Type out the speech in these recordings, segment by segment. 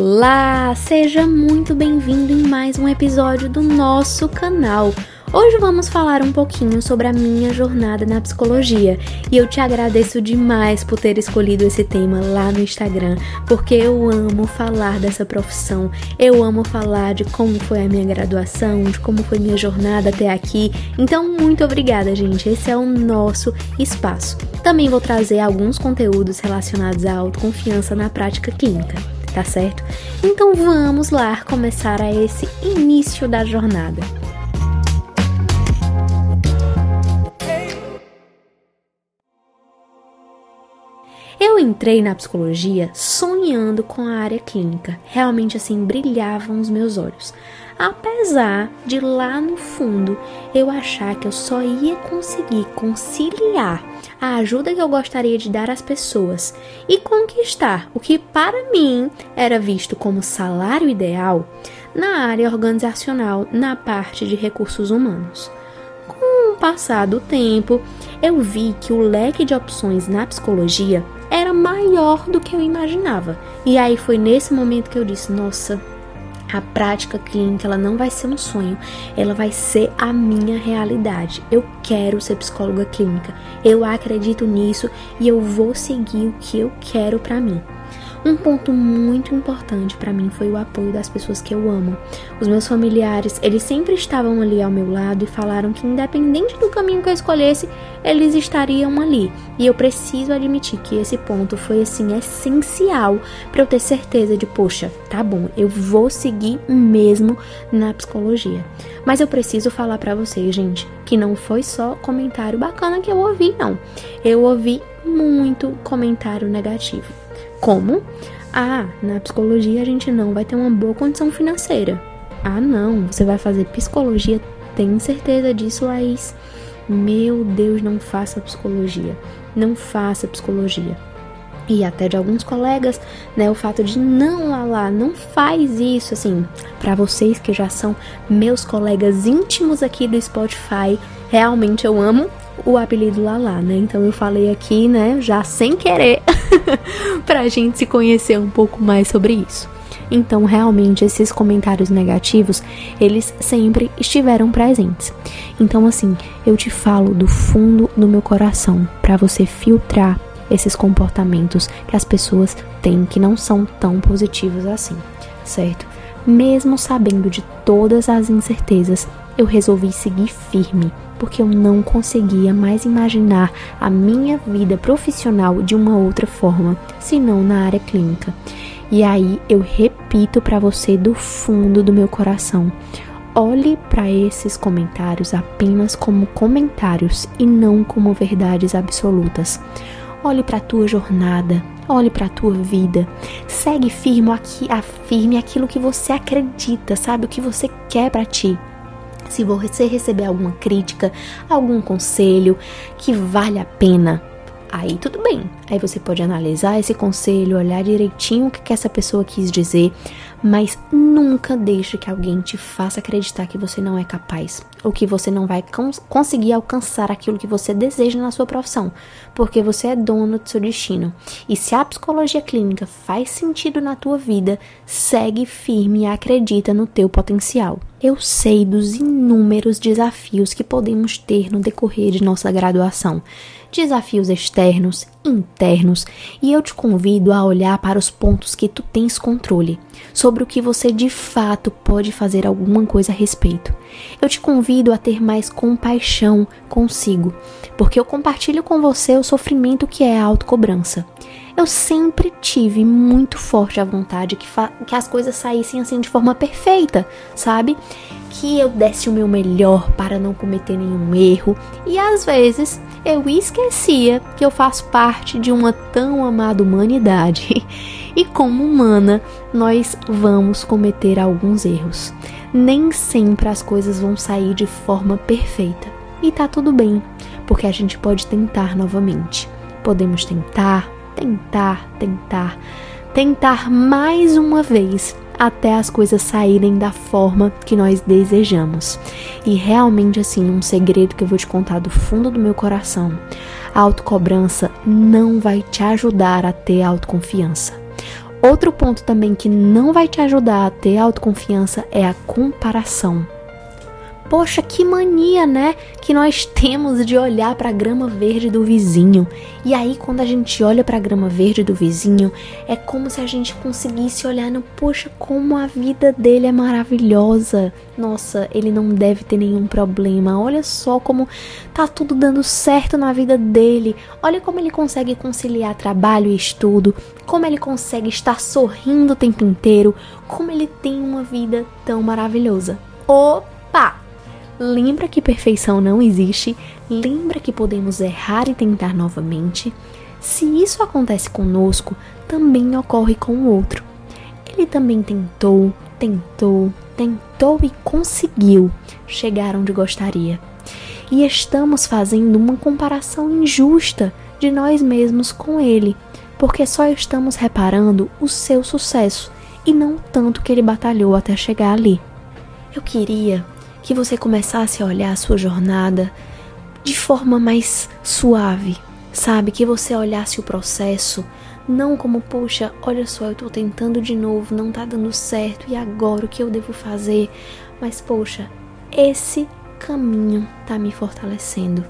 Olá, seja muito bem-vindo em mais um episódio do nosso canal. Hoje vamos falar um pouquinho sobre a minha jornada na psicologia e eu te agradeço demais por ter escolhido esse tema lá no Instagram, porque eu amo falar dessa profissão, eu amo falar de como foi a minha graduação, de como foi minha jornada até aqui. Então, muito obrigada, gente. Esse é o nosso espaço. Também vou trazer alguns conteúdos relacionados à autoconfiança na prática clínica tá certo? Então vamos lá começar a esse início da jornada. Eu entrei na psicologia sonhando com a área clínica. Realmente assim brilhavam os meus olhos. Apesar de lá no fundo eu achar que eu só ia conseguir conciliar a ajuda que eu gostaria de dar às pessoas e conquistar o que para mim era visto como salário ideal na área organizacional, na parte de recursos humanos. Com o passar do tempo, eu vi que o leque de opções na psicologia era maior do que eu imaginava. E aí foi nesse momento que eu disse: nossa, a prática clínica ela não vai ser um sonho, ela vai ser a minha realidade. Eu quero ser psicóloga clínica. Eu acredito nisso e eu vou seguir o que eu quero para mim. Um ponto muito importante para mim foi o apoio das pessoas que eu amo. Os meus familiares, eles sempre estavam ali ao meu lado e falaram que independente do caminho que eu escolhesse, eles estariam ali. E eu preciso admitir que esse ponto foi assim essencial para eu ter certeza de, poxa, tá bom, eu vou seguir mesmo na psicologia. Mas eu preciso falar para vocês, gente, que não foi só comentário bacana que eu ouvi, não. Eu ouvi muito comentário negativo. Como? Ah, na psicologia a gente não vai ter uma boa condição financeira. Ah, não, você vai fazer psicologia, tem certeza disso, Laís? Meu Deus, não faça psicologia. Não faça psicologia. E até de alguns colegas, né, o fato de não lá lá, não faz isso assim, para vocês que já são meus colegas íntimos aqui do Spotify, realmente eu amo o apelido Lala, né? Então eu falei aqui, né, já sem querer, pra gente se conhecer um pouco mais sobre isso. Então, realmente, esses comentários negativos, eles sempre estiveram presentes. Então, assim, eu te falo do fundo do meu coração para você filtrar esses comportamentos que as pessoas têm que não são tão positivos assim, certo? Mesmo sabendo de todas as incertezas, eu resolvi seguir firme porque eu não conseguia mais imaginar a minha vida profissional de uma outra forma, senão na área clínica. E aí eu repito para você do fundo do meu coração: olhe para esses comentários apenas como comentários e não como verdades absolutas. Olhe para a tua jornada, olhe para a tua vida. Segue firme, aqui, afirme aquilo que você acredita, sabe? O que você quer para ti. Se você receber alguma crítica, algum conselho que vale a pena, aí tudo bem. Aí você pode analisar esse conselho, olhar direitinho o que, essa pessoa quis dizer, mas nunca deixe que alguém te faça acreditar que você não é capaz ou que você não vai cons conseguir alcançar aquilo que você deseja na sua profissão, porque você é dono do seu destino. E se a psicologia clínica faz sentido na tua vida, segue firme e acredita no teu potencial. Eu sei dos inúmeros desafios que podemos ter no decorrer de nossa graduação desafios externos, internos, e eu te convido a olhar para os pontos que tu tens controle, sobre o que você de fato pode fazer alguma coisa a respeito. Eu te convido a ter mais compaixão consigo, porque eu compartilho com você o sofrimento que é a autocobrança. Eu sempre tive muito forte a vontade que, que as coisas saíssem assim de forma perfeita, sabe? que eu desse o meu melhor para não cometer nenhum erro, e às vezes eu esquecia que eu faço parte de uma tão amada humanidade. E como humana, nós vamos cometer alguns erros. Nem sempre as coisas vão sair de forma perfeita. E tá tudo bem, porque a gente pode tentar novamente. Podemos tentar, tentar, tentar, tentar mais uma vez até as coisas saírem da forma que nós desejamos. E realmente, assim, um segredo que eu vou te contar do fundo do meu coração: a autocobrança não vai te ajudar a ter autoconfiança. Outro ponto também que não vai te ajudar a ter autoconfiança é a comparação. Poxa, que mania, né? Que nós temos de olhar para a grama verde do vizinho. E aí, quando a gente olha para a grama verde do vizinho, é como se a gente conseguisse olhar no, poxa, como a vida dele é maravilhosa. Nossa, ele não deve ter nenhum problema. Olha só como tá tudo dando certo na vida dele. Olha como ele consegue conciliar trabalho e estudo, como ele consegue estar sorrindo o tempo inteiro, como ele tem uma vida tão maravilhosa. Opa! Lembra que perfeição não existe, lembra que podemos errar e tentar novamente. Se isso acontece conosco, também ocorre com o outro. Ele também tentou, tentou, tentou e conseguiu chegar onde gostaria. E estamos fazendo uma comparação injusta de nós mesmos com ele, porque só estamos reparando o seu sucesso e não tanto que ele batalhou até chegar ali. Eu queria que você começasse a olhar a sua jornada de forma mais suave, sabe? Que você olhasse o processo não como, poxa, olha só, eu tô tentando de novo, não tá dando certo, e agora o que eu devo fazer? Mas, poxa, esse caminho tá me fortalecendo.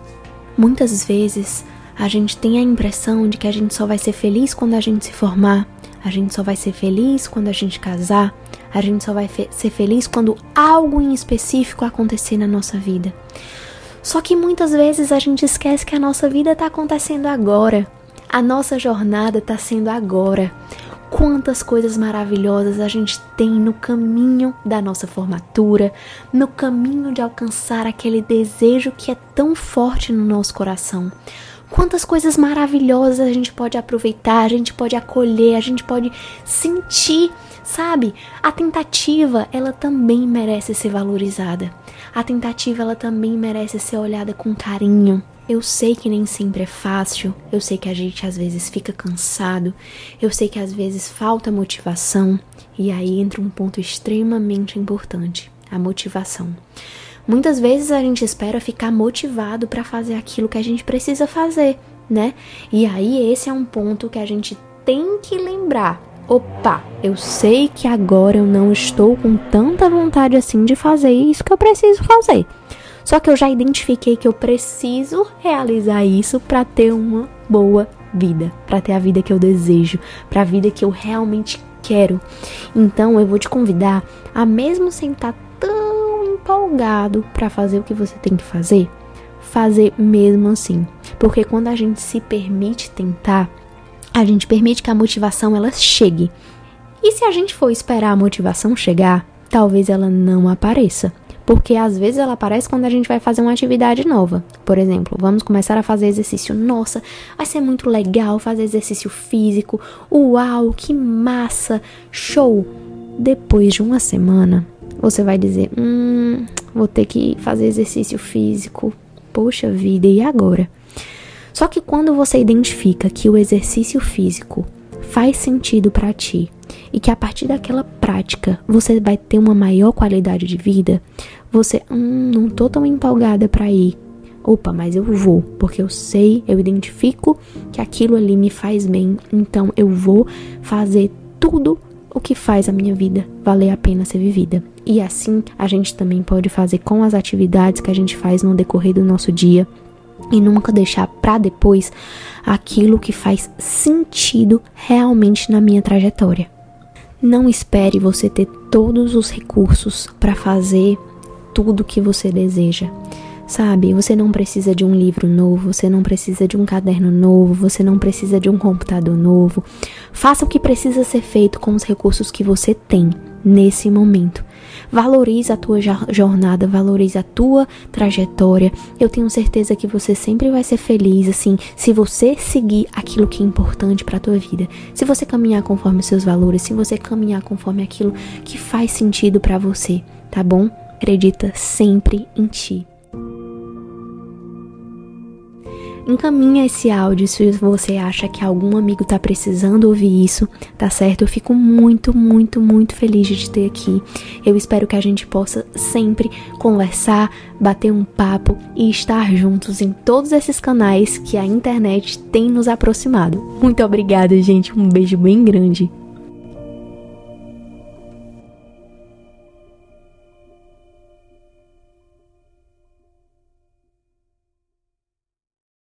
Muitas vezes a gente tem a impressão de que a gente só vai ser feliz quando a gente se formar, a gente só vai ser feliz quando a gente casar, a gente só vai fe ser feliz quando algo em específico acontecer na nossa vida. Só que muitas vezes a gente esquece que a nossa vida está acontecendo agora. A nossa jornada está sendo agora. Quantas coisas maravilhosas a gente tem no caminho da nossa formatura, no caminho de alcançar aquele desejo que é tão forte no nosso coração. Quantas coisas maravilhosas a gente pode aproveitar, a gente pode acolher, a gente pode sentir, sabe? A tentativa, ela também merece ser valorizada. A tentativa, ela também merece ser olhada com carinho. Eu sei que nem sempre é fácil, eu sei que a gente às vezes fica cansado, eu sei que às vezes falta motivação, e aí entra um ponto extremamente importante: a motivação. Muitas vezes a gente espera ficar motivado para fazer aquilo que a gente precisa fazer, né? E aí esse é um ponto que a gente tem que lembrar. Opa, eu sei que agora eu não estou com tanta vontade assim de fazer isso que eu preciso fazer. Só que eu já identifiquei que eu preciso realizar isso para ter uma boa vida, para ter a vida que eu desejo, para a vida que eu realmente quero. Então eu vou te convidar a mesmo sem estar tão empolgado para fazer o que você tem que fazer, fazer mesmo assim. Porque quando a gente se permite tentar, a gente permite que a motivação ela chegue. E se a gente for esperar a motivação chegar, talvez ela não apareça. Porque às vezes ela aparece quando a gente vai fazer uma atividade nova. Por exemplo, vamos começar a fazer exercício. Nossa, vai ser muito legal fazer exercício físico. Uau, que massa! Show! Depois de uma semana, você vai dizer: Hum, vou ter que fazer exercício físico. Poxa vida, e agora? Só que quando você identifica que o exercício físico faz sentido para ti e que a partir daquela prática você vai ter uma maior qualidade de vida, você, hum, não tô tão empolgada para ir. Opa, mas eu vou, porque eu sei, eu identifico que aquilo ali me faz bem, então eu vou fazer tudo o que faz a minha vida valer a pena ser vivida. E assim a gente também pode fazer com as atividades que a gente faz no decorrer do nosso dia e nunca deixar para depois aquilo que faz sentido realmente na minha trajetória. Não espere você ter todos os recursos para fazer tudo o que você deseja. Sabe, você não precisa de um livro novo, você não precisa de um caderno novo, você não precisa de um computador novo. Faça o que precisa ser feito com os recursos que você tem nesse momento. Valorize a tua jornada, valorize a tua trajetória. Eu tenho certeza que você sempre vai ser feliz assim, se você seguir aquilo que é importante para tua vida. Se você caminhar conforme os seus valores, se você caminhar conforme aquilo que faz sentido para você, tá bom? Acredita sempre em ti. Encaminha esse áudio se você acha que algum amigo tá precisando ouvir isso, tá certo? Eu fico muito, muito, muito feliz de te ter aqui. Eu espero que a gente possa sempre conversar, bater um papo e estar juntos em todos esses canais que a internet tem nos aproximado. Muito obrigada, gente. Um beijo bem grande.